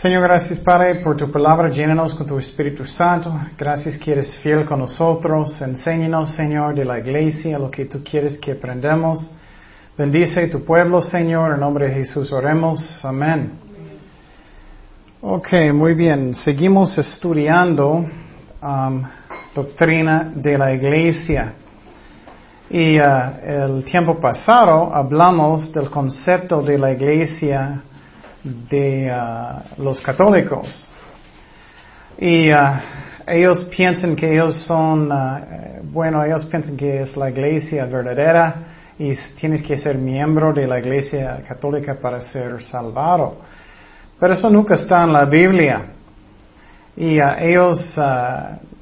Señor, gracias Padre por tu palabra, llénanos con tu Espíritu Santo. Gracias que eres fiel con nosotros. Enséñanos, Señor, de la iglesia lo que tú quieres que aprendamos. Bendice tu pueblo, Señor, en nombre de Jesús oremos. Amén. Ok, muy bien. Seguimos estudiando um, doctrina de la iglesia. Y uh, el tiempo pasado hablamos del concepto de la iglesia de uh, los católicos. Y uh, ellos piensan que ellos son, bueno, ellos piensan que es la iglesia verdadera y tienes que ser miembro de la iglesia católica para ser salvado. Pero eso nunca está en la Biblia. Y ellos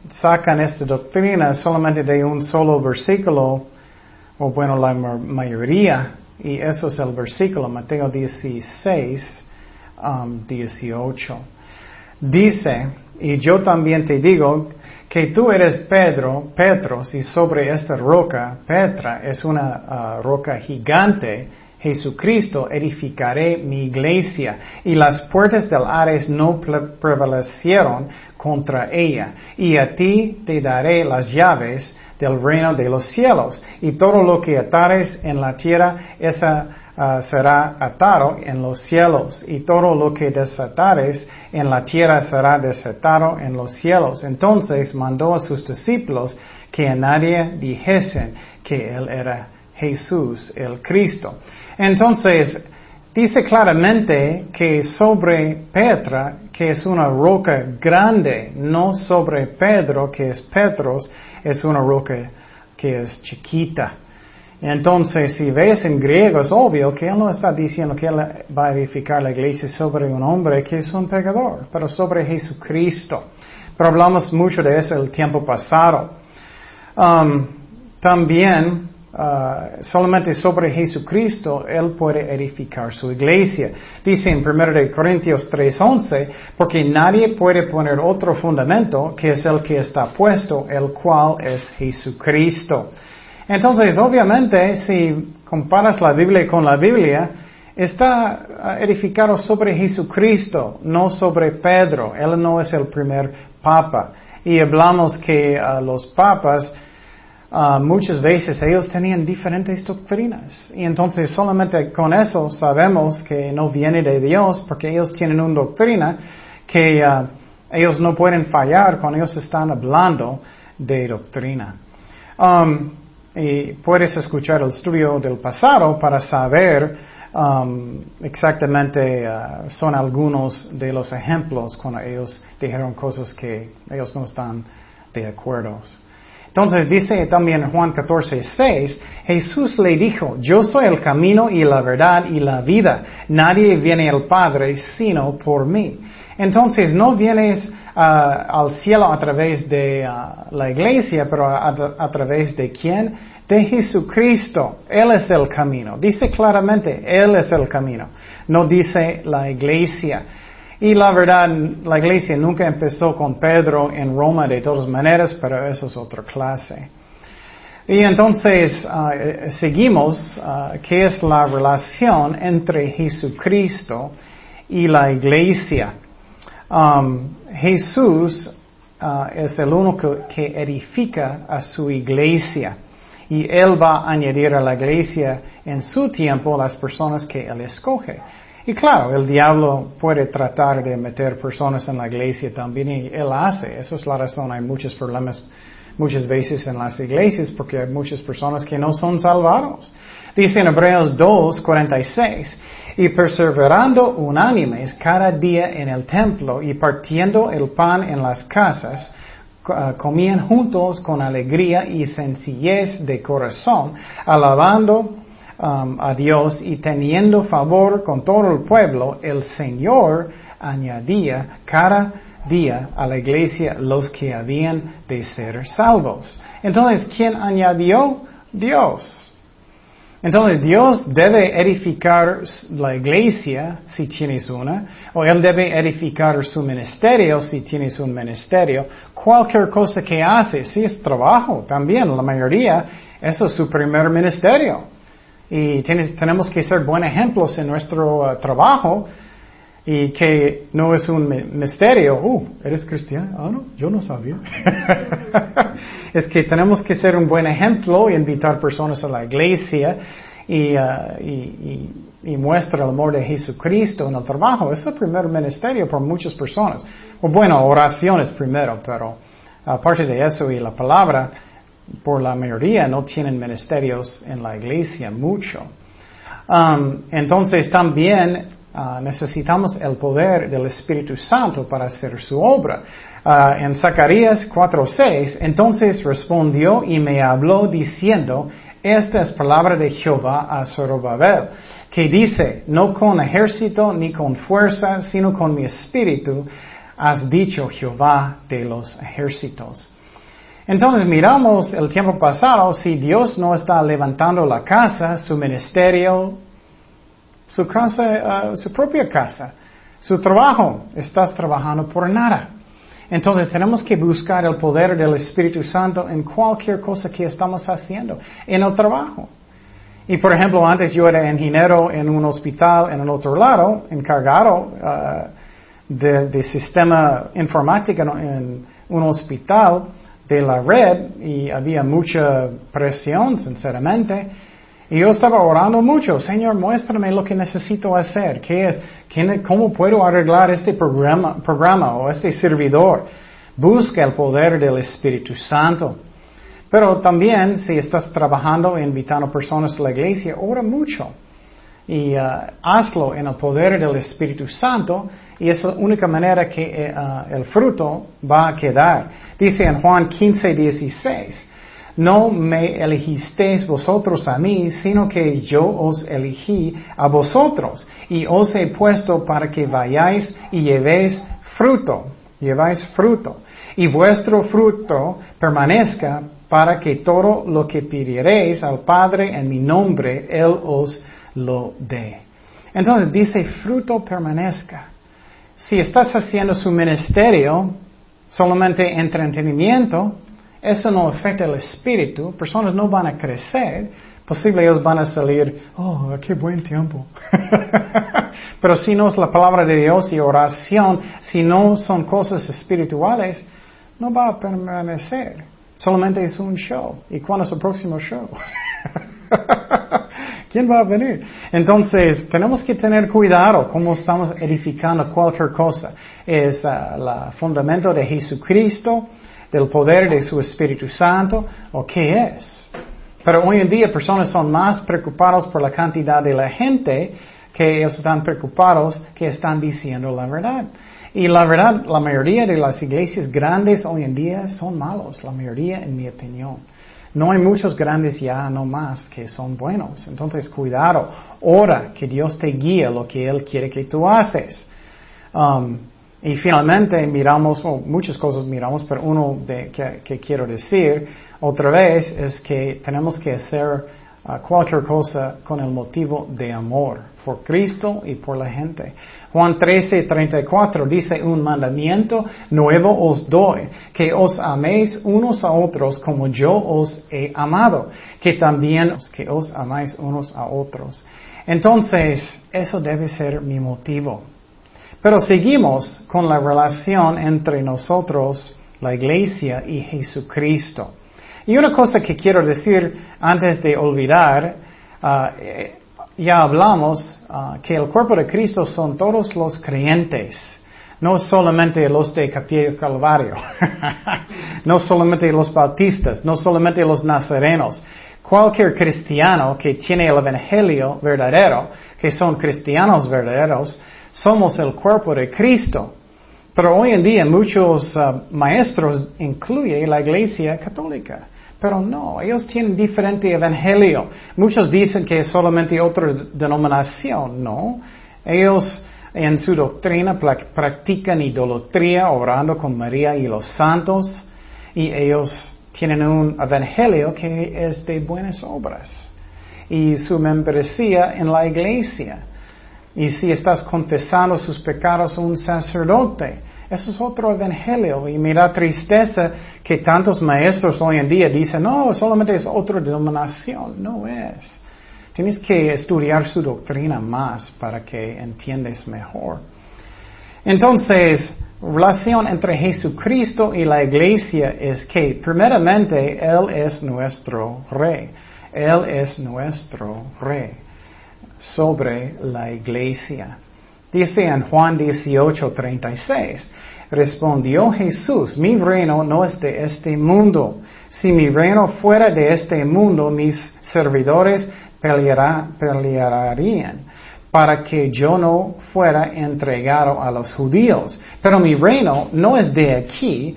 sacan esta doctrina solamente de un solo versículo o bueno, la mayoría, y eso es el versículo, Mateo 16, 18. Um, Dice, y yo también te digo, que tú eres Pedro, Petros, y sobre esta roca, Petra, es una uh, roca gigante, Jesucristo, edificaré mi iglesia, y las puertas del Ares no prevalecieron contra ella, y a ti te daré las llaves del reino de los cielos. Y todo lo que atares en la tierra, esa ah, será atado en los cielos. Y todo lo que desatares en la tierra será desatado en los cielos. Entonces mandó a sus discípulos que a nadie dijesen que él era Jesús, el Cristo. Entonces, dice claramente que sobre Petra, que es una roca grande, no sobre Pedro, que es Petros, es una roca que es chiquita. Entonces, si ves en griego, es obvio que él no está diciendo que él va a edificar la iglesia sobre un hombre que es un pecador, pero sobre Jesucristo. Pero hablamos mucho de eso el tiempo pasado. Um, también Uh, solamente sobre Jesucristo Él puede edificar su iglesia. Dice en 1 Corintios 3:11, porque nadie puede poner otro fundamento que es el que está puesto, el cual es Jesucristo. Entonces, obviamente, si comparas la Biblia con la Biblia, está uh, edificado sobre Jesucristo, no sobre Pedro. Él no es el primer papa. Y hablamos que uh, los papas Ah, muchas veces ellos tenían diferentes doctrinas. Y entonces solamente con eso sabemos que no viene de Dios porque ellos tienen una doctrina que ah, ellos no pueden fallar cuando ellos están hablando de doctrina. Um, y puedes escuchar el estudio del pasado para saber um, exactamente uh, son algunos de los ejemplos cuando ellos dijeron cosas que ellos no están de acuerdo. Entonces dice también Juan 14, 6, Jesús le dijo, yo soy el camino y la verdad y la vida. Nadie viene al Padre sino por mí. Entonces no vienes ah, al cielo a través de ah, la iglesia, pero a, través de quién? De Jesucristo. Él es el camino. Dice claramente, Él es el camino. No dice la iglesia. Y la verdad, la iglesia nunca empezó con Pedro en Roma de todas maneras, pero eso es otra clase. Y entonces ah, eh, seguimos qué es la relación entre Jesucristo y la iglesia. Um, Jesús ah, es el único que edifica a su iglesia y Él va a añadir a la iglesia en su tiempo las personas que Él escoge. Y claro, el diablo puede tratar de meter personas en la iglesia también y él hace. Esa es la razón. Hay muchos problemas muchas veces en las iglesias porque hay muchas personas que no son salvados. Dice en Hebreos 2, 46, y perseverando unánimes cada día en el templo y partiendo el pan en las casas, ah, comían juntos con alegría y sencillez de corazón, alabando Um, a Dios y teniendo favor con todo el pueblo, el Señor añadía cada día a la iglesia los que habían de ser salvos. Entonces, ¿quién añadió? Dios. Entonces, Dios debe edificar la iglesia si tienes una, o Él debe edificar su ministerio si tienes un ministerio. Cualquier cosa que hace, si es trabajo también, la mayoría, eso es su primer ministerio. Y tenemos que ser buenos ejemplos en nuestro uh, trabajo. Y que no es un misterio. Uh, ¿eres cristiano? Ah, no, yo no sabía. es que tenemos que ser un buen ejemplo y invitar personas a la iglesia y, uh, y, y, muestra el amor de Jesucristo en el trabajo. Es el primer ministerio por muchas personas. O bueno, oraciones primero, pero aparte de eso y la palabra, por la mayoría no tienen ministerios en la iglesia mucho. Um, entonces también uh, necesitamos el poder del Espíritu Santo para hacer su obra. Uh, en Zacarías 4:6, entonces respondió y me habló diciendo, esta es palabra de Jehová a Zorobabel, que dice, no con ejército ni con fuerza, sino con mi espíritu, has dicho Jehová de los ejércitos. Entonces miramos el tiempo pasado, si Dios no está levantando la casa, su ministerio, su casa, uh, su propia casa, su trabajo, estás trabajando por nada. Entonces tenemos que buscar el poder del Espíritu Santo en cualquier cosa que estamos haciendo, en el trabajo. Y por ejemplo, antes yo era ingeniero en un hospital en el otro lado, encargado uh, de, sistema informático en un hospital de la red y había mucha presión, sinceramente. Y yo estaba orando mucho, Señor, muéstrame lo que necesito hacer, qué es, cómo puedo arreglar este programa, programa o este servidor. Busca el poder del Espíritu Santo. Pero también si estás trabajando invitando personas a la iglesia, ora mucho y uh, hazlo en el poder del Espíritu Santo y es la única manera que eh, uh, el fruto va a quedar. Dice en Juan 15, 16, no me elegisteis vosotros a mí, sino que yo os elegí a vosotros y os he puesto para que vayáis y llevéis fruto, lleváis fruto, y vuestro fruto permanezca para que todo lo que pidiereis al Padre en mi nombre, Él os lo dé. Entonces dice, fruto permanezca. Si estás haciendo su ministerio solamente entretenimiento, eso no afecta el espíritu, personas no van a crecer, posible ellos van a salir, oh, qué buen tiempo. Pero si no es la palabra de Dios y oración, si no son cosas espirituales, no va a permanecer. Solamente es un show. ¿Y cuándo es el próximo show? ¿Quién va a venir? Entonces, tenemos que tener cuidado cómo estamos edificando cualquier cosa. Es el fundamento de Jesucristo, del poder de su Espíritu Santo, o qué es. Pero hoy en día personas son más preocupados por la cantidad de la gente que ellos están preocupados que están diciendo la verdad. Y la verdad, la mayoría de las iglesias grandes hoy en día son malos, la mayoría en mi opinión. No hay muchos grandes ya, no más, que son buenos. Entonces, cuidado, ora que Dios te guíe lo que Él quiere que tú haces. Um, y finalmente miramos, muchas cosas miramos, pero uno de, que, quiero decir otra vez es que tenemos que hacer uh, cualquier cosa con el motivo de amor por Cristo y por la gente. Juan 13, 34 dice un mandamiento nuevo os doy, que os améis unos a otros como yo os he amado, que también que os amáis unos a otros. Entonces, eso debe ser mi motivo. Pero seguimos con la relación entre nosotros, la iglesia y Jesucristo. Y una cosa que quiero decir antes de olvidar, uh, ya hablamos uh, que el cuerpo de Cristo son todos los creyentes, no solamente los de Capilla Calvario, no solamente los bautistas, no solamente los nazarenos. Cualquier cristiano que tiene el Evangelio verdadero, que son cristianos verdaderos, somos el cuerpo de Cristo. Pero hoy en día muchos uh, maestros incluyen la iglesia católica. Pero no, ellos tienen diferente evangelio. Muchos dicen que es solamente otra denominación, no. Ellos en su doctrina practican idolatría orando con María y los santos y ellos tienen un evangelio que es de buenas obras y su membresía en la iglesia. Y si estás confesando sus pecados a un sacerdote, eso es otro evangelio y mira tristeza que tantos maestros hoy en día dicen, no, solamente es otra denominación. No es. Tienes que estudiar su doctrina más para que entiendas mejor. Entonces, relación entre Jesucristo y la iglesia es que, primeramente, Él es nuestro rey. Él es nuestro rey sobre la iglesia. Dice en Juan 18, 36, respondió Jesús, mi reino no es de este mundo. Si mi reino fuera de este mundo, mis servidores pelearían para que yo no fuera entregado a los judíos. Pero mi reino no es de aquí.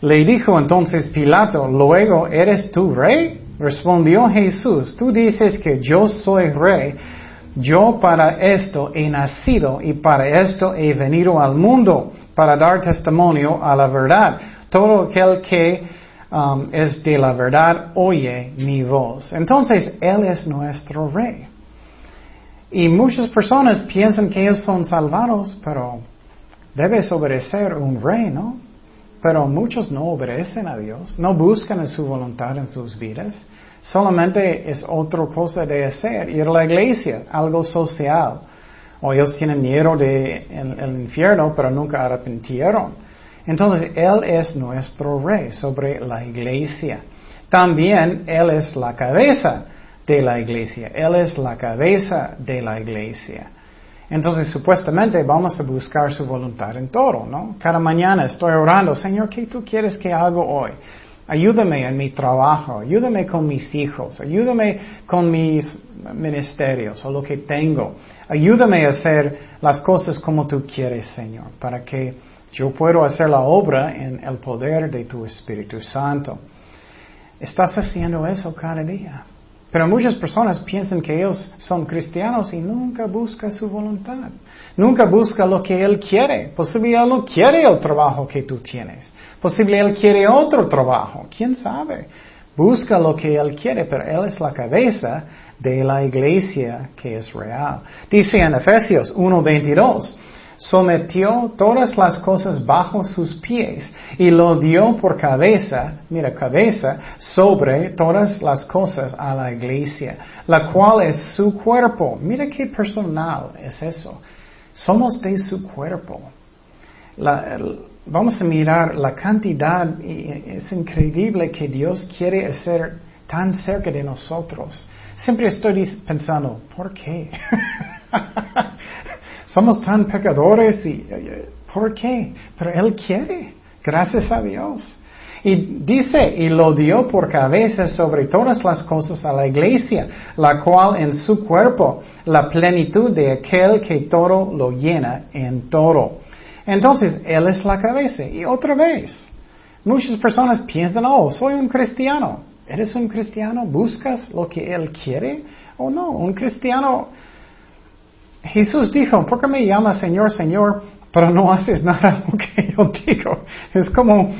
Le dijo entonces Pilato, luego, ¿eres tú rey? Respondió Jesús, tú dices que yo soy rey. Yo para esto he nacido y para esto he venido al mundo, para dar testimonio a la verdad. Todo aquel que um, es de la verdad oye mi voz. Entonces, Él es nuestro rey. Y muchas personas piensan que ellos son salvados, pero debes obedecer un rey, ¿no? Pero muchos no obedecen a Dios, no buscan su voluntad en sus vidas. Solamente es otra cosa de hacer, ir a la iglesia, algo social. O ellos tienen miedo del el infierno, pero nunca arrepintieron. Entonces, Él es nuestro rey sobre la iglesia. También Él es la cabeza de la iglesia. Él es la cabeza de la iglesia. Entonces, supuestamente vamos a buscar su voluntad en todo, ¿no? Cada mañana estoy orando, Señor, ¿qué tú quieres que haga hoy? Ayúdame en mi trabajo, ayúdame con mis hijos, ayúdame con mis ministerios o lo que tengo. Ayúdame a hacer las cosas como tú quieres, Señor, para que yo pueda hacer la obra en el poder de tu Espíritu Santo. Estás haciendo eso cada día. Pero muchas personas piensan que ellos son cristianos y nunca buscan su voluntad. Nunca busca lo que Él quiere. Posiblemente Él no quiere el trabajo que tú tienes. Posible Él quiere otro trabajo, quién sabe. Busca lo que Él quiere, pero Él es la cabeza de la iglesia que es real. Dice en Efesios 1.22, sometió todas las cosas bajo sus pies y lo dio por cabeza, mira, cabeza, sobre todas las cosas a la iglesia, la cual es su cuerpo. Mira qué personal es eso. Somos de su cuerpo. Vamos a mirar la cantidad, es increíble que Dios quiere ser tan cerca de nosotros. Siempre estoy pensando, ¿por qué? Somos tan pecadores y ¿por qué? Pero Él quiere, gracias a Dios. Y dice, y lo dio por cabeza sobre todas las cosas a la iglesia, la cual en su cuerpo, la plenitud de aquel que todo lo llena en todo. Entonces, Él es la cabeza. Y otra vez, muchas personas piensan, oh, soy un cristiano. ¿Eres un cristiano? ¿Buscas lo que Él quiere o no? Un cristiano, Jesús dijo, ¿por qué me llamas Señor, Señor, pero no haces nada lo que yo digo? Es como,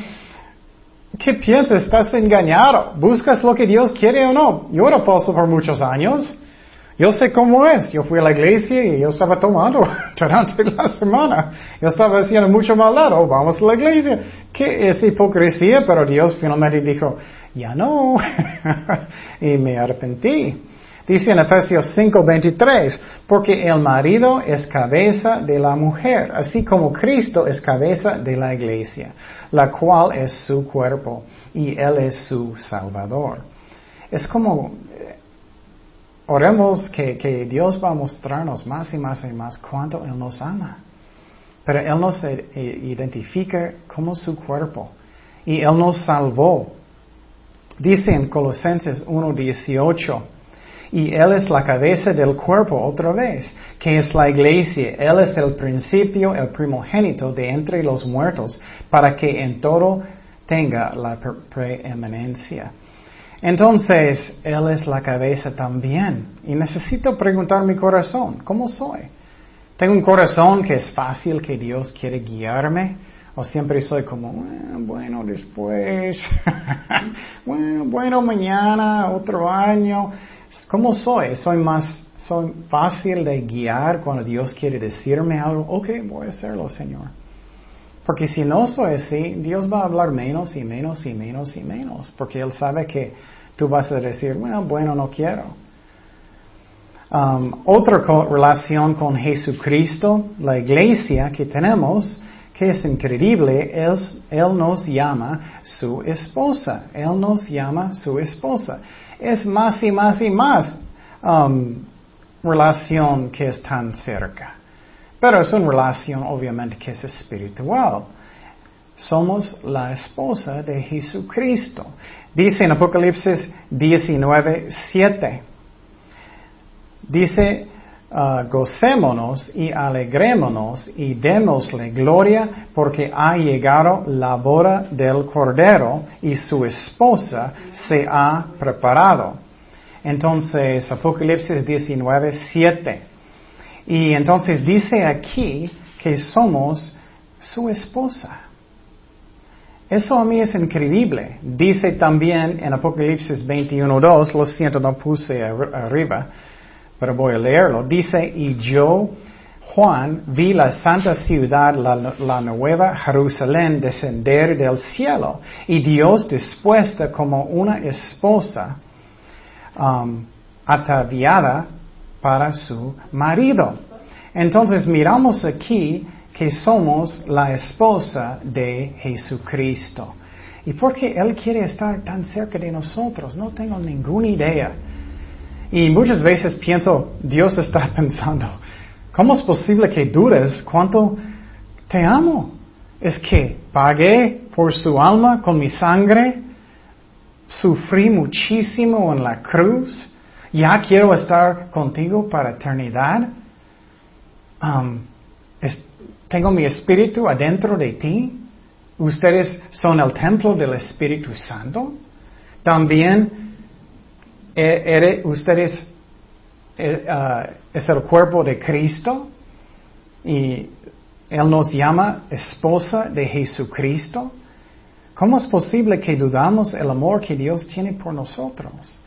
¿qué piensas? Estás engañado. ¿Buscas lo que Dios quiere o no? Yo era falso por muchos años. Yo sé cómo es. Yo fui a la iglesia y yo estaba tomando durante la semana. Yo estaba haciendo mucho maldad. Oh, vamos a la iglesia. ¿Qué es hipocresía? Pero Dios finalmente dijo, ya no. y me arrepentí. Dice en Efesios 5:23, porque el marido es cabeza de la mujer, así como Cristo es cabeza de la iglesia, la cual es su cuerpo y Él es su Salvador. Es como Oremos que, que, Dios va a mostrarnos más y más y más cuánto Él nos ama. Pero Él nos identifica como su cuerpo. Y Él nos salvó. Dice en Colosenses 1.18, y Él es la cabeza del cuerpo otra vez, que es la iglesia. Él es el principio, el primogénito de entre los muertos, para que en todo tenga la preeminencia. Entonces, Él es la cabeza también. Y necesito preguntar mi corazón, ¿cómo soy? ¿Tengo un corazón que es fácil, que Dios quiere guiarme? ¿O siempre soy como, bueno, después, bueno, bueno, mañana, otro año? ¿Cómo soy? ¿Soy más, soy fácil de guiar cuando Dios quiere decirme algo? Ok, voy a hacerlo, Señor. Porque si no soy así, Dios va a hablar menos y menos y menos y menos, porque Él sabe que tú vas a decir, bueno, bueno, no quiero. Um, otra relación con Jesucristo, la iglesia que tenemos, que es increíble, él, él, nos llama su esposa. Él nos llama su esposa. Es más y más y más um, relación que es tan cerca. Pero es una relación obviamente que es espiritual. Somos la esposa de Jesucristo. Dice en Apocalipsis 19, 7. Dice, uh, gocémonos y alegrémonos y démosle gloria porque ha llegado la boda del Cordero y su esposa se ha preparado. Entonces, Apocalipsis 19, 7. Y entonces dice aquí que somos su esposa. Eso a mí es increíble. Dice también en Apocalipsis 21.2, lo siento, no puse arriba, pero voy a leerlo. Dice, y yo, Juan, vi la santa ciudad, la, nueva Jerusalén, descender del cielo, y Dios dispuesta como una esposa um, ataviada para su marido. Entonces miramos aquí que somos la esposa de Jesucristo. ¿Y por qué Él quiere estar tan cerca de nosotros? No tengo ninguna idea. Y muchas veces pienso, Dios está pensando, ¿cómo es posible que dudes cuánto te amo? Es que pagué por su alma con mi sangre, sufrí muchísimo en la cruz, ya quiero estar contigo para eternidad. Um, tengo mi espíritu adentro de ti. Ustedes son el templo del Espíritu Santo. También eh, ustedes eh, ah, es el cuerpo de Cristo y Él nos llama esposa de Jesucristo. ¿Cómo es posible que dudamos el amor que Dios tiene por nosotros?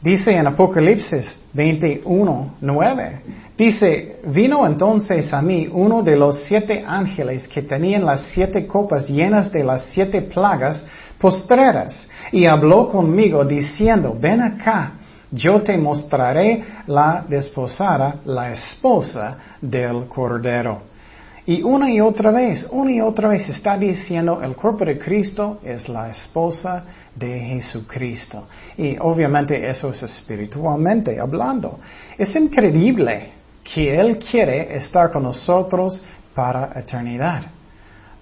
Dice en Apocalipsis 21, 9, dice, vino entonces a mí uno de los siete ángeles que tenían las siete copas llenas de las siete plagas postreras y habló conmigo diciendo, ven acá, yo te mostraré la desposada, la esposa del Cordero. Y una y otra vez, una y otra vez está diciendo, el cuerpo de Cristo es la esposa de Jesucristo. Y obviamente eso es espiritualmente hablando. Es increíble que Él quiere estar con nosotros para eternidad.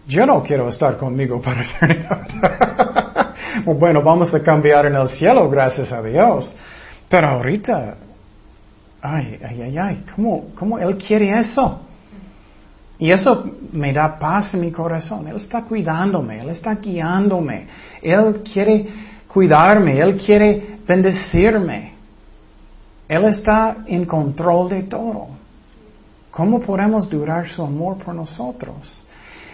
Yo no quiero estar conmigo para eternidad. bueno, vamos a cambiar en el cielo, gracias a Dios. Pero ahorita, ay, ay, ay, ay, ¿cómo, cómo Él quiere eso? Y eso me da paz en mi corazón. Él está cuidándome, Él está guiándome. Él quiere cuidarme, Él quiere bendecirme. Él está en control de todo. ¿Cómo podemos durar su amor por nosotros?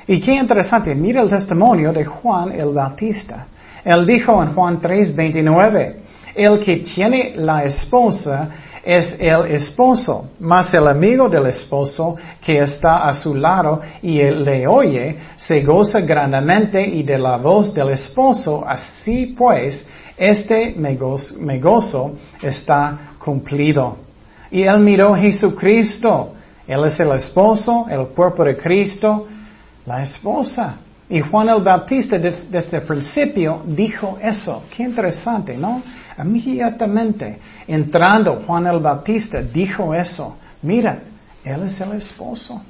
Y qué interesante, mira el testimonio de Juan el Bautista. Él dijo en Juan 3, 29, el que tiene la esposa es el esposo, más el amigo del esposo que está a su lado y le oye, se goza grandemente y de la voz del esposo. Así pues, este me gozo, está cumplido. Y él miró a Jesucristo. Él es el esposo, el cuerpo de Cristo, la esposa. Y Juan el Bautista desde el principio dijo eso. Qué interesante, ¿no? Inmediatamente, entrando Juan el Bautista, dijo eso. Mira, él es el esposo.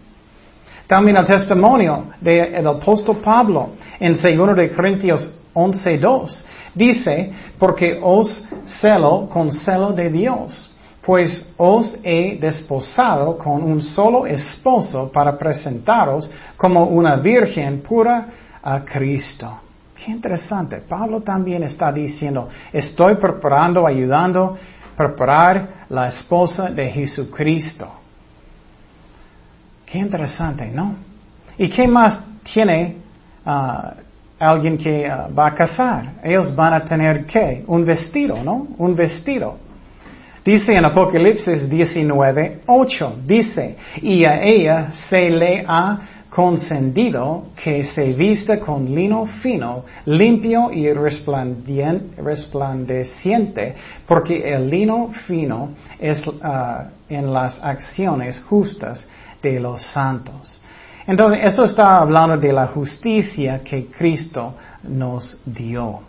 También el testimonio del apóstol Pablo en 2 de Corintios 11.2 dice, porque os celo con celo de Dios, pues os he desposado con un solo esposo para presentaros como una virgen pura a Cristo. Qué interesante. Pablo también está diciendo, estoy preparando, ayudando, preparar la esposa de Jesucristo. Qué interesante, ¿no? ¿Y qué más tiene ah, alguien que ah, va a casar? Ellos van a tener qué? Un vestido, ¿no? Un vestido. Dice en Apocalipsis 19, 8, dice, y a ella se le ha concendido que se viste con lino fino, limpio y resplandeciente, porque el lino fino es ah, en las acciones justas de los santos. Entonces, eso está hablando de la justicia que Cristo nos dio.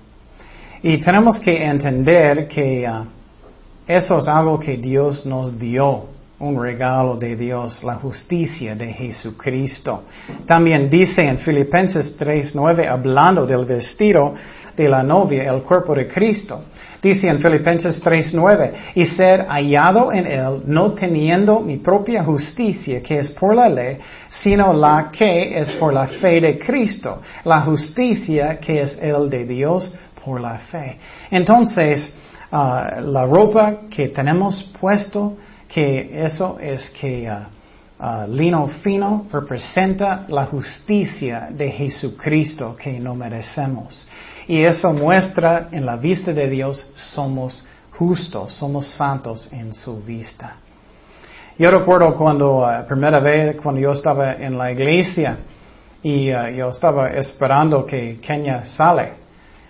Y tenemos que entender que ah, eso es algo que Dios nos dio un regalo de Dios, la justicia de Jesucristo. También dice en Filipenses 3:9, hablando del vestido de la novia, el cuerpo de Cristo. Dice en Filipenses 3:9, y ser hallado en él, no teniendo mi propia justicia, que es por la ley, sino la que es por la fe de Cristo, la justicia que es el de Dios por la fe. Entonces, ah, la ropa que tenemos puesto, que eso es que uh, uh, lino fino representa la justicia de Jesucristo que no merecemos. Y eso muestra en la vista de Dios somos justos, somos santos en su vista. Yo recuerdo cuando, primera vez, cuando yo estaba en la iglesia y yo estaba esperando que Kenia sale.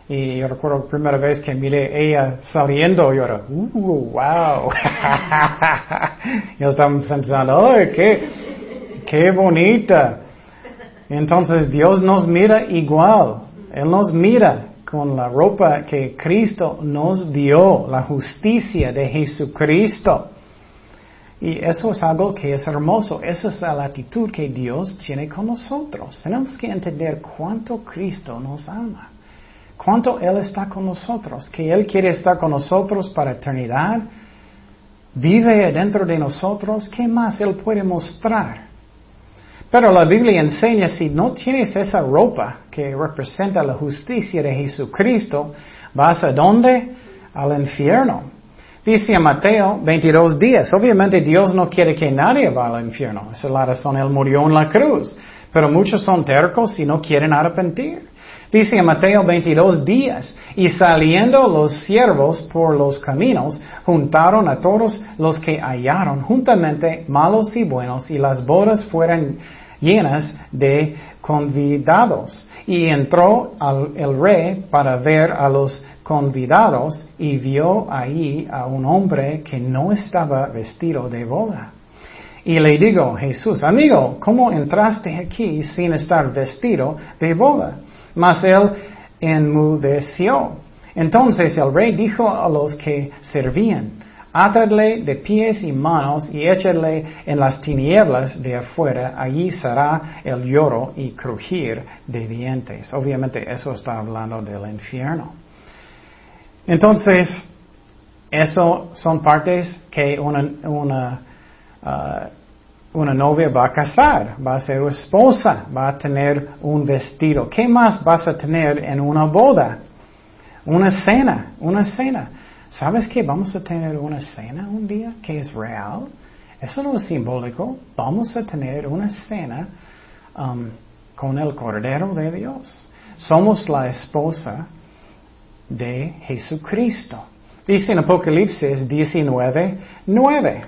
Y yo recuerdo la primera vez que miré ella saliendo, yo era, uh, wow. yo estaba pensando, ¡ay, qué, qué bonita! Entonces Dios nos mira igual. Él nos mira con la ropa que Cristo nos dio, la justicia de Jesucristo. Y eso es algo que es hermoso. Esa es la actitud que Dios tiene con nosotros. Tenemos que entender cuánto Cristo nos ama cuánto Él está con nosotros, que Él quiere estar con nosotros para eternidad, vive dentro de nosotros, ¿qué más Él puede mostrar? Pero la Biblia enseña, si no tienes esa ropa que representa la justicia de Jesucristo, vas a dónde? Al infierno. Dice Mateo 22 días, obviamente Dios no quiere que nadie vaya al infierno, esa es la razón, Él murió en la cruz, pero muchos son tercos y no quieren arrepentir. Dice en Mateo 22 días, y saliendo los siervos por los caminos, juntaron a todos los que hallaron juntamente malos y buenos, y las bodas fueron llenas de convidados. Y entró el rey para ver a los convidados y vio ahí a un hombre que no estaba vestido de boda. Y le digo, Jesús, amigo, ¿cómo entraste aquí sin estar vestido de boda? Mas él enmudeció. Entonces el rey dijo a los que servían, atadle de pies y manos y échadle en las tinieblas de afuera, allí será el lloro y crujir de dientes. Obviamente eso está hablando del infierno. Entonces, eso son partes que una, uh, una novia va a casar, va a ser esposa, va a tener un vestido. ¿Qué más vas a tener en una boda? Una cena, una cena. ¿Sabes que vamos a tener una cena un día que es real? Eso no es simbólico. Vamos a tener una cena um, con el Cordero de Dios. Somos la esposa de Jesucristo. Dice en Apocalipsis 19, 9.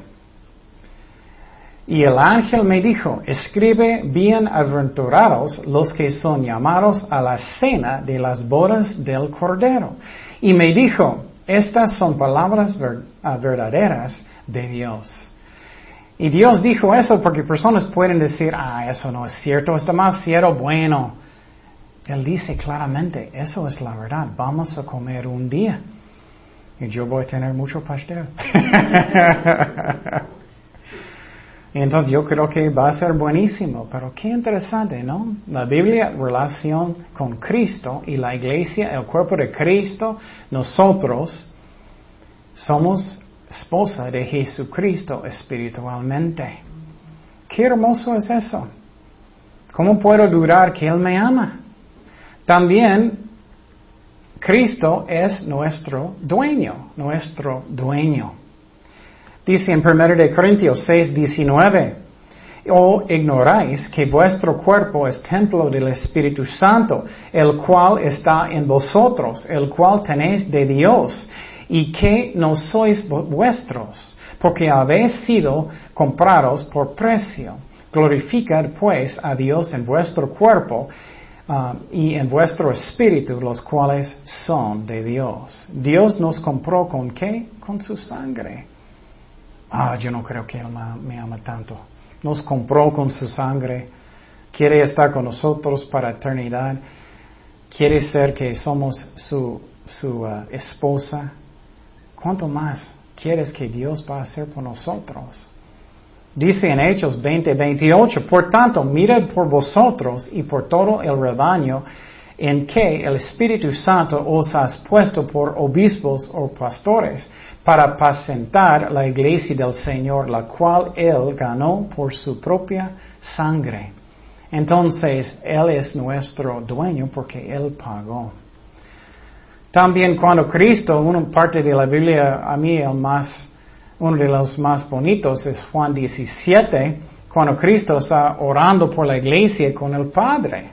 Y el ángel me dijo, escribe bienaventurados los que son llamados a la cena de las bodas del Cordero. Y me dijo, estas son palabras ah, verdaderas de Dios. Y Dios dijo eso porque personas pueden decir, ah, eso no es cierto, es demasiado bueno. Él dice claramente, eso es la verdad, vamos a comer un día. Y yo voy a tener mucho pastel. entonces yo creo que va a ser buenísimo, pero qué interesante, ¿no? La Biblia, relación con Cristo y la iglesia, el cuerpo de Cristo, nosotros somos esposa de Jesucristo espiritualmente. Qué hermoso es eso. ¿Cómo puedo durar que Él me ama? También Cristo es nuestro dueño, nuestro dueño. Dice en 1 de Corintios 6, 19, o ignoráis que vuestro cuerpo es templo del Espíritu Santo, el cual está en vosotros, el cual tenéis de Dios, y que no sois vuestros, porque habéis sido comprados por precio. Glorificad pues a Dios en vuestro cuerpo um, y en vuestro espíritu, los cuales son de Dios. Dios nos compró con qué? Con su sangre. Ah, yo no creo que Él me ama tanto. Nos compró con su sangre. Quiere estar con nosotros para eternidad. Quiere ser que somos su, su uh, esposa. ¿Cuánto más quieres que Dios va a hacer por nosotros? Dice en Hechos 20, 28, por tanto, mirad por vosotros y por todo el rebaño en que el Espíritu Santo os has puesto por obispos o pastores para apacentar la iglesia del Señor, la cual Él ganó por su propia sangre. Entonces, Él es nuestro dueño porque Él pagó. También cuando Cristo, una parte de la Biblia, a mí el más uno de los más bonitos es Juan 17, cuando Cristo está orando por la iglesia con el Padre.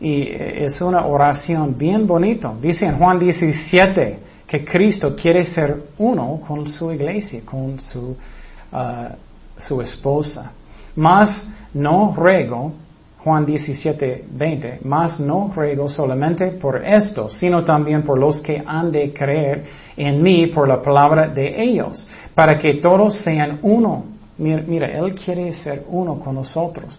Y es una oración bien bonita. Dice en Juan 17 que Cristo quiere ser uno con su iglesia, con su, uh, su esposa. Más no ruego Juan 17, 20, más no ruego solamente por esto, sino también por los que han de creer en mí por la palabra de ellos, para que todos sean uno. Mira, mira, Él quiere ser uno con nosotros.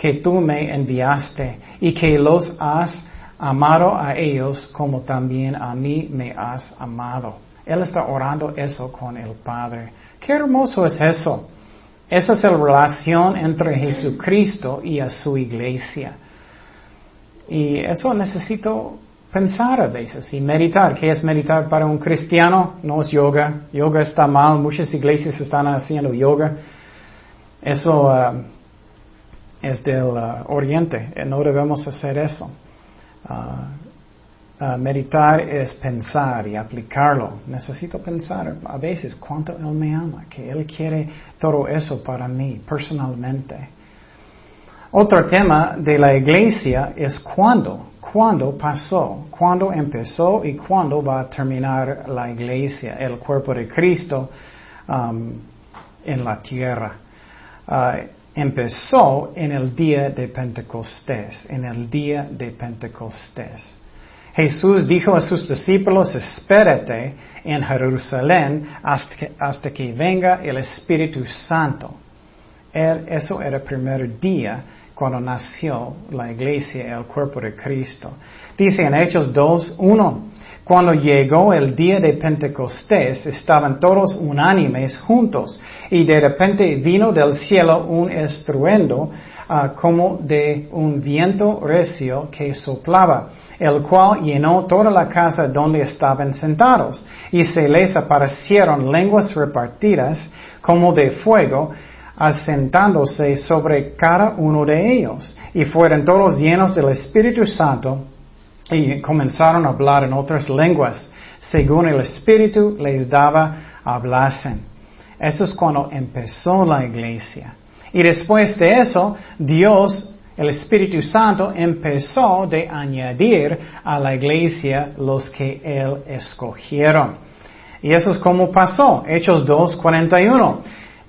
que tú me enviaste y que los has amado a ellos como también a mí me has amado. Él está orando eso con el Padre. Qué hermoso es eso. Esa es la relación entre Jesucristo y a su iglesia. Y eso necesito pensar a veces y meditar. ¿Qué es meditar para un cristiano? No es yoga. Yoga está mal. Muchas iglesias están haciendo yoga. Eso uh, es del uh, oriente. No debemos hacer eso. Uh, meditar es pensar y aplicarlo. Necesito pensar a veces cuánto Él me ama, que Él quiere todo eso para mí personalmente. Otro tema de la iglesia es cuándo, cuándo pasó, cuándo empezó y cuándo va a terminar la iglesia, el cuerpo de Cristo um, en la tierra. Uh, empezó en el día de Pentecostés, en el día de Pentecostés. Jesús dijo a sus discípulos, espérate en Jerusalén hasta que, venga el Espíritu Santo. eso era el primer día cuando nació la iglesia, el cuerpo de Cristo. Dice en Hechos 2, 1, cuando llegó el día de Pentecostés, estaban todos unánimes juntos y de repente vino del cielo un estruendo ah, como de un viento recio que soplaba, el cual llenó toda la casa donde estaban sentados y se les aparecieron lenguas repartidas como de fuego, asentándose sobre cada uno de ellos, y fueron todos llenos del Espíritu Santo, y comenzaron a hablar en otras lenguas, según el Espíritu les daba hablasen. Eso es cuando empezó la iglesia. Y después de eso, Dios, el Espíritu Santo, empezó de añadir a la iglesia los que Él escogieron. Y eso es como pasó. Hechos 2.41.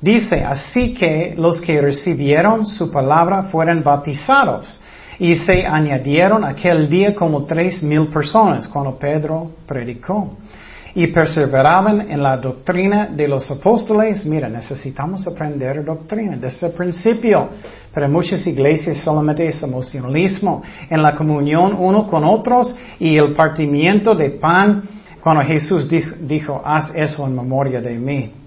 Dice, así que los que recibieron su palabra fueron bautizados y se añadieron aquel día como tres mil personas cuando Pedro predicó. Y perseveraban en la doctrina de los apóstoles. Mira, necesitamos aprender doctrina desde el principio. Pero muchas iglesias solamente es emocionalismo. En la comunión uno con otros y el partimiento de pan. Cuando Jesús dijo haz eso en memoria de mí.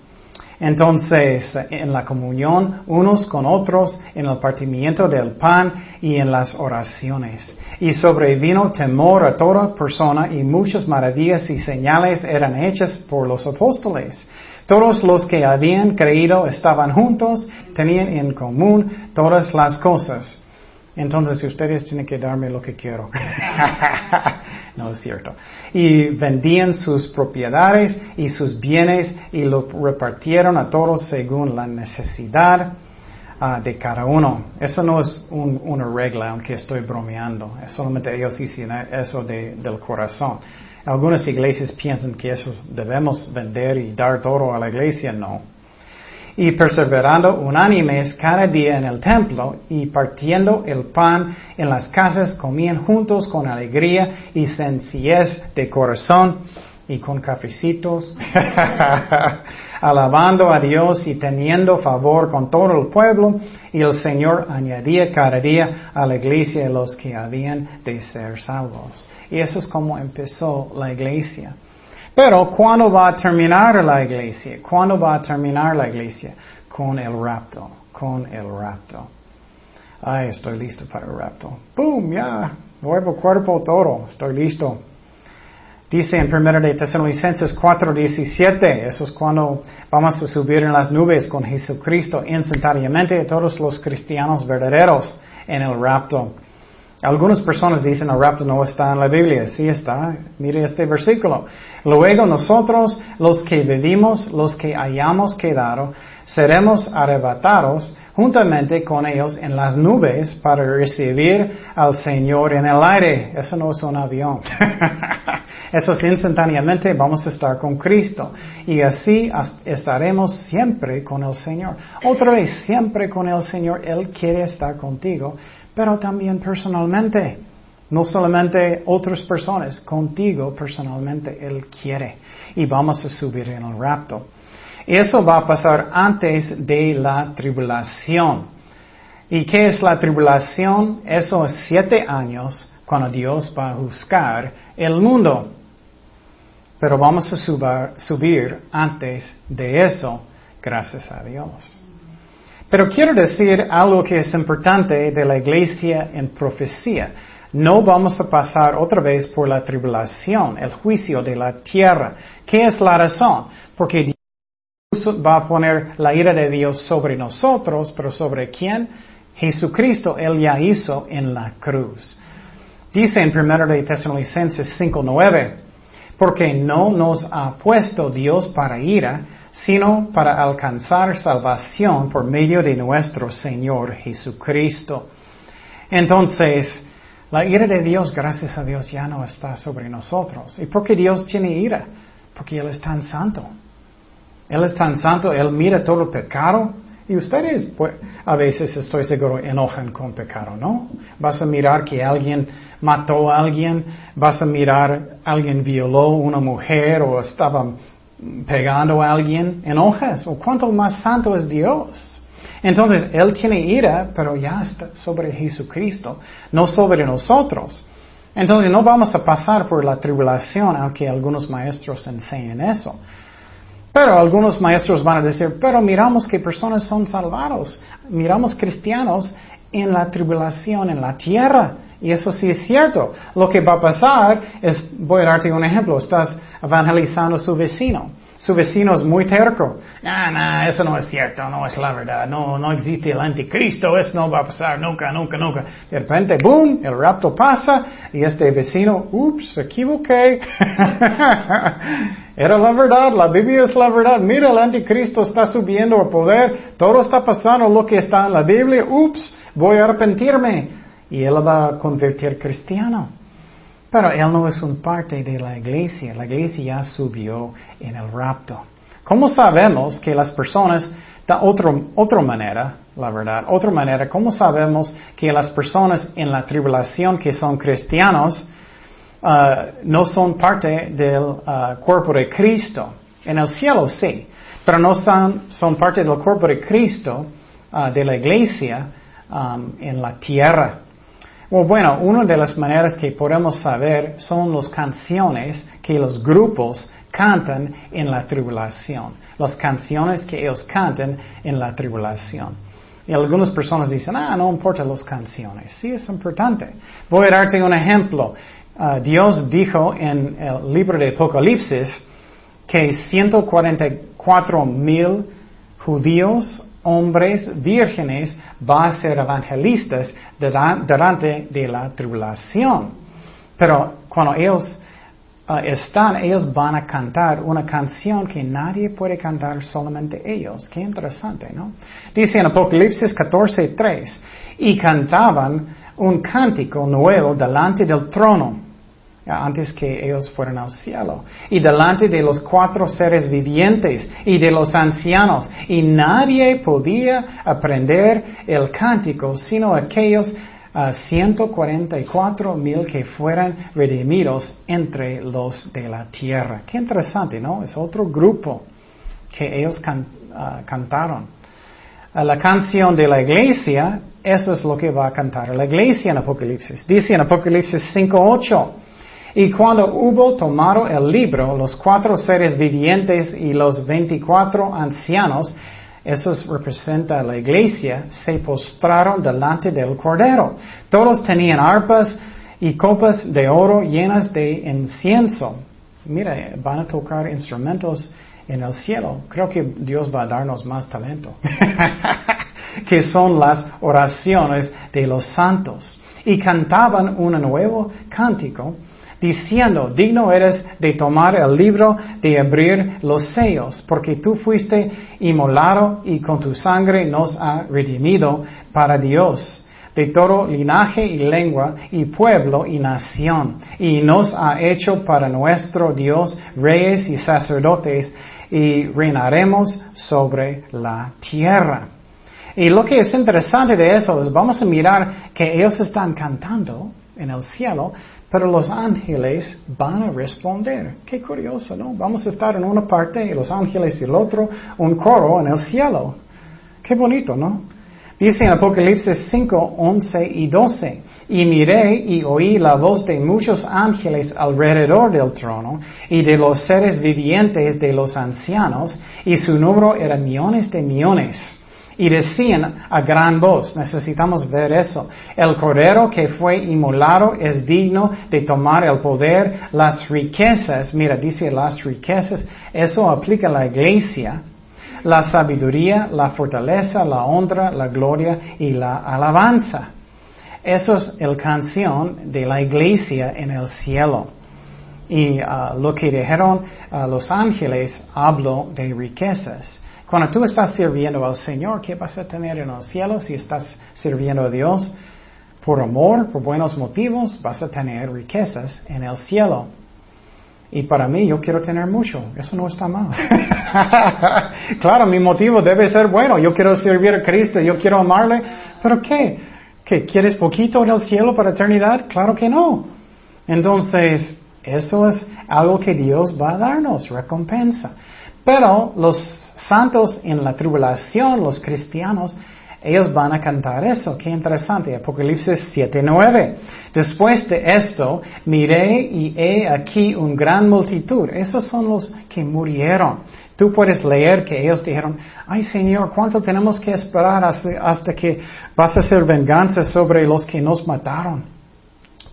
Entonces, en la comunión unos con otros, en el partimiento del pan y en las oraciones. Y sobrevino temor a toda persona y muchas maravillas y señales eran hechas por los apóstoles. Todos los que habían creído estaban juntos, tenían en común todas las cosas. Entonces ustedes tienen que darme lo que quiero. no es cierto. Y vendían sus propiedades y sus bienes y lo repartieron a todos según la necesidad ah, de cada uno. Eso no es una regla, aunque estoy bromeando. solamente ellos hicieron eso del corazón. Algunas iglesias piensan que eso debemos vender y dar todo a la iglesia. No y perseverando unánimes cada día en el templo y partiendo el pan en las casas comían juntos con alegría y sencillez de corazón y con cafecitos, alabando a Dios y teniendo favor con todo el pueblo, y el Señor añadía cada día a la iglesia los que habían de ser salvos. Y eso es como empezó la iglesia. Pero ¿cuándo va a terminar la iglesia? ¿Cuándo va a terminar la iglesia? Con el rapto, con el rapto. Ay, estoy listo para el rapto. ¡Boom! Ya, nuevo cuerpo, todo. Estoy listo. Dice en 1 de Tesalonicenses 4:17, eso es cuando vamos a subir en las nubes con Jesucristo instantáneamente todos los cristianos verdaderos en el rapto. Algunas personas dicen el rapto no está en la Biblia. Sí está. Mire este versículo. Luego nosotros, los que vivimos, los que hayamos quedado, seremos arrebatados juntamente con ellos en las nubes para recibir al Señor en el aire. Eso no es un avión. Eso es instantáneamente vamos a estar con Cristo. Y así estaremos siempre con el Señor. Otra vez, siempre con el Señor. Él quiere estar contigo pero también personalmente. No solamente otras personas, contigo personalmente Él quiere. Y vamos a subir en el rapto. Eso va a pasar antes de la tribulación. ¿Y qué es la tribulación? Eso es siete años cuando Dios va a juzgar el mundo. Pero vamos a subir antes de eso, gracias a Dios. Pero quiero decir algo que es importante de la iglesia en profecía. No vamos a pasar otra vez por la tribulación, el juicio de la tierra. ¿Qué es la razón? Porque Dios va a poner la ira de Dios sobre nosotros, pero ¿sobre quién? Jesucristo, Él ya hizo en la cruz. Dice en 1 de Tesalonicenses 5.9, porque no nos ha puesto Dios para ira, sino para alcanzar salvación por medio de nuestro Señor Jesucristo. Entonces, la ira de Dios, gracias a Dios, ya no está sobre nosotros. ¿Y por qué Dios tiene ira? Porque Él es tan santo. Él es tan santo, Él mira todo el pecado. Y ustedes, pues, a veces estoy seguro, enojan con pecado, ¿no? Vas a mirar que alguien mató a alguien, vas a mirar alguien violó a una mujer o estaba pegando a alguien, enojas. ¿O cuánto más santo es Dios? Entonces, Él tiene ira, pero ya está sobre Jesucristo, no sobre nosotros. Entonces, no vamos a pasar por la tribulación, aunque algunos maestros enseñen eso. Pero algunos maestros van a decir, pero miramos que personas son salvados, miramos cristianos en la tribulación en la tierra. Y eso sí es cierto. Lo que va a pasar es, voy a darte un ejemplo, estás evangelizando a su vecino. Su vecino es muy terco. No, no, eso no es cierto, no es la verdad, no, no existe el anticristo, eso no va a pasar nunca, nunca, nunca. De repente, boom, el rapto pasa y este vecino, ups, equivoqué. Era la verdad, la Biblia es la verdad. Mira, el anticristo está subiendo al poder, todo está pasando lo que está en la Biblia, ups, voy a arrepentirme y él va a convertir cristiano. Pero él no es un parte de la iglesia. La iglesia ya subió en el rapto. ¿Cómo sabemos que las personas, de otra manera, la verdad, otra manera, cómo sabemos que las personas en la tribulación que son cristianos uh, no son parte del uh, cuerpo de Cristo? En el cielo sí, pero no son, son parte del cuerpo de Cristo, uh, de la iglesia, um, en la tierra bueno, una de las maneras que podemos saber son las canciones que los grupos cantan en la tribulación. Las canciones que ellos cantan en la tribulación. Y algunas personas dicen, ah, no importa las canciones. Sí, es importante. Voy a darte un ejemplo. Ah, Dios dijo en el libro de Apocalipsis que 144 mil judíos hombres vírgenes van a ser evangelistas durante de la tribulación. Pero cuando ellos ah, están, ellos van a cantar una canción que nadie puede cantar, solamente ellos. Qué interesante, ¿no? Dice en Apocalipsis 14:3, y cantaban un cántico nuevo delante del trono antes que ellos fueran al cielo, y delante de los cuatro seres vivientes y de los ancianos, y nadie podía aprender el cántico sino aquellos a 144 mil que fueran redimidos entre los de la tierra. Qué interesante, ¿no? Es otro grupo que ellos ah, cantaron. la canción de la iglesia, eso es lo que va a cantar la iglesia en Apocalipsis. Dice en Apocalipsis 5.8, y cuando hubo tomado el libro, los cuatro seres vivientes y los veinticuatro ancianos, esos representa la iglesia, se postraron delante del Cordero. Todos tenían arpas y copas de oro llenas de incienso. Mira, van a tocar instrumentos en el cielo. Creo que Dios va a darnos más talento. que son las oraciones de los santos. Y cantaban un nuevo cántico diciendo, digno eres de tomar el libro, de abrir los sellos, porque tú fuiste inmolado y con tu sangre nos ha redimido para Dios de todo linaje y lengua y pueblo y nación, y nos ha hecho para nuestro Dios reyes y sacerdotes, y reinaremos sobre la tierra. Y lo que es interesante de eso es, vamos a mirar que ellos están cantando en el cielo, pero los ángeles van a responder. Qué curioso, ¿no? Vamos a estar en una parte y los ángeles y el otro, un coro en el cielo. Qué bonito, ¿no? Dice en Apocalipsis 5, 11 y 12, y miré y oí la voz de muchos ángeles alrededor del trono y de los seres vivientes de los ancianos, y su número era millones de millones y decían a gran voz, necesitamos ver eso, el cordero que fue inmolado es digno de tomar el poder, las riquezas, mira, dice las riquezas, eso aplica a la iglesia, la sabiduría, la fortaleza, la honra, la gloria y la alabanza. Eso es la canción de la iglesia en el cielo. Y ah, lo que dijeron a los ángeles habló de riquezas. Cuando tú estás sirviendo al Señor, ¿qué vas a tener en el cielo si estás sirviendo a Dios? Por amor, por buenos motivos, vas a tener riquezas en el cielo. Y para mí, yo quiero tener mucho. Eso no está mal. claro, mi motivo debe ser bueno. Yo quiero servir a Cristo, yo quiero amarle. ¿Pero qué? ¿Qué? ¿Quieres poquito en el cielo para eternidad? Claro que no. Entonces, eso es algo que Dios va a darnos, recompensa. Pero los santos en la tribulación, los cristianos, ellos van a cantar eso. Qué interesante. Apocalipsis 7:9. Después de esto, miré y he aquí una gran multitud. Esos son los que murieron. Tú puedes leer que ellos dijeron, ay Señor, ¿cuánto tenemos que esperar hasta, hasta que vas a hacer venganza sobre los que nos mataron?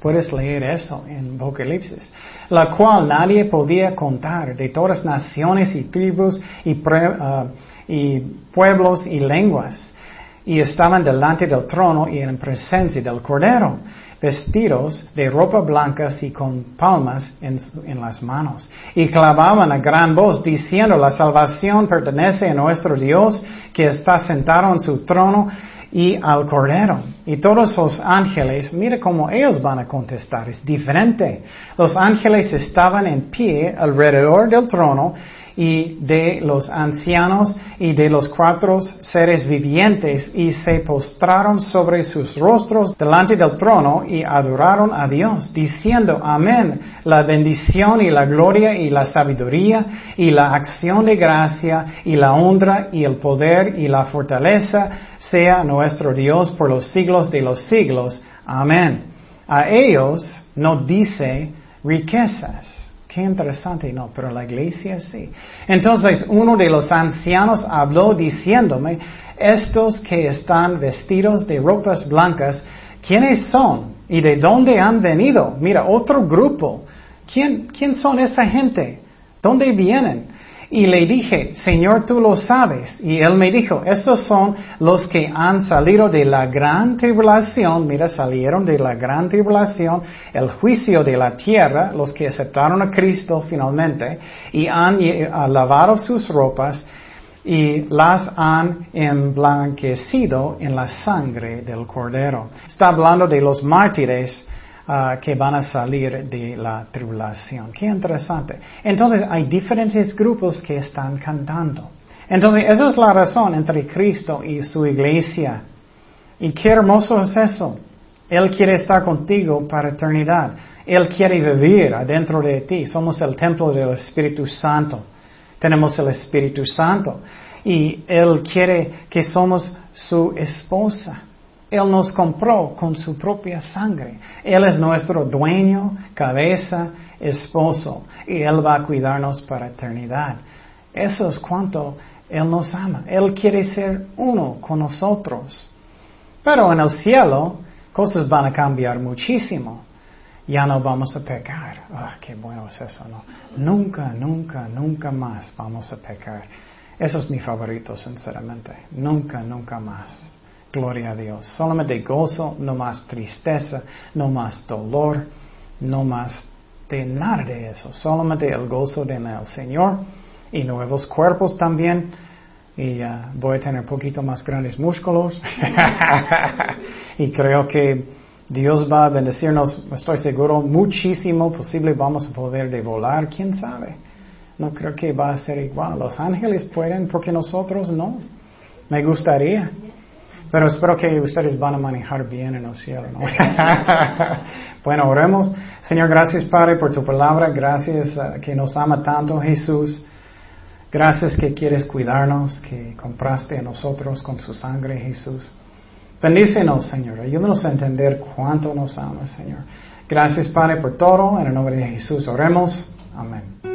Puedes leer eso en Apocalipsis, la cual nadie podía contar de todas naciones y tribus uh, y, pueblos y lenguas. Y estaban delante del trono y en presencia del Cordero, vestidos de ropa blancas y con palmas en, las manos. Y clamaban a gran voz diciendo, la salvación pertenece a nuestro Dios que está sentado en su trono y al Cordero. Y todos los ángeles, mire cómo ellos van a contestar, es diferente. Los ángeles estaban en pie alrededor del trono y de los ancianos y de los cuatro seres vivientes y se postraron sobre sus rostros delante del trono y adoraron a Dios, diciendo, amén, la bendición y la gloria y la sabiduría y la acción de gracia y la honra y el poder y la fortaleza sea nuestro Dios por los siglos de los siglos. Amén. A ellos no dice riquezas Qué interesante, no, pero la iglesia sí. Entonces uno de los ancianos habló diciéndome, estos que están vestidos de ropas blancas, ¿quiénes son? ¿Y de dónde han venido? Mira, otro grupo. ¿Quién, quién son esa gente? ¿Dónde vienen? Y le dije, Señor, tú lo sabes. Y él me dijo, estos son los que han salido de la gran tribulación, mira, salieron de la gran tribulación, el juicio de la tierra, los que aceptaron a Cristo finalmente, y han lavado sus ropas y las han emblanquecido en la sangre del Cordero. Está hablando de los mártires Ah, que van a salir de la tribulación. Qué interesante. Entonces hay diferentes grupos que están cantando. Entonces esa es la razón entre Cristo y su iglesia. Y qué hermoso es eso. Él quiere estar contigo para eternidad. Él quiere vivir adentro de ti. Somos el templo del Espíritu Santo. Tenemos el Espíritu Santo. Y Él quiere que somos su esposa. Él nos compró con su propia sangre. Él es nuestro dueño, cabeza, esposo, y Él va a cuidarnos para eternidad. Eso es cuanto Él nos ama. Él quiere ser uno con nosotros. Pero en el cielo, cosas van a cambiar muchísimo. Ya no vamos a pecar. Ah, qué bueno es eso, ¿no? Nunca, nunca, nunca más vamos a pecar. Eso es mi favorito, sinceramente. Nunca, nunca más. Gloria a Dios. Solamente gozo, no más tristeza, no más dolor, no más de nada de eso. Solamente el gozo de el Señor y nuevos cuerpos también. Y uh, voy a tener poquito más grandes músculos. y creo que Dios va a bendecirnos, estoy seguro, muchísimo posible vamos a poder de volar, quién sabe. No creo que va a ser igual. Los ángeles pueden, porque nosotros no. Me gustaría. Pero espero que ustedes van a manejar bien en el cielo. ¿no? bueno, oremos. Señor, gracias Padre por tu palabra. Gracias uh, que nos ama tanto Jesús. Gracias que quieres cuidarnos, que compraste a nosotros con su sangre Jesús. Bendícenos, Señor. Ayúdanos a entender cuánto nos ama, Señor. Gracias, Padre, por todo. En el nombre de Jesús oremos. Amén.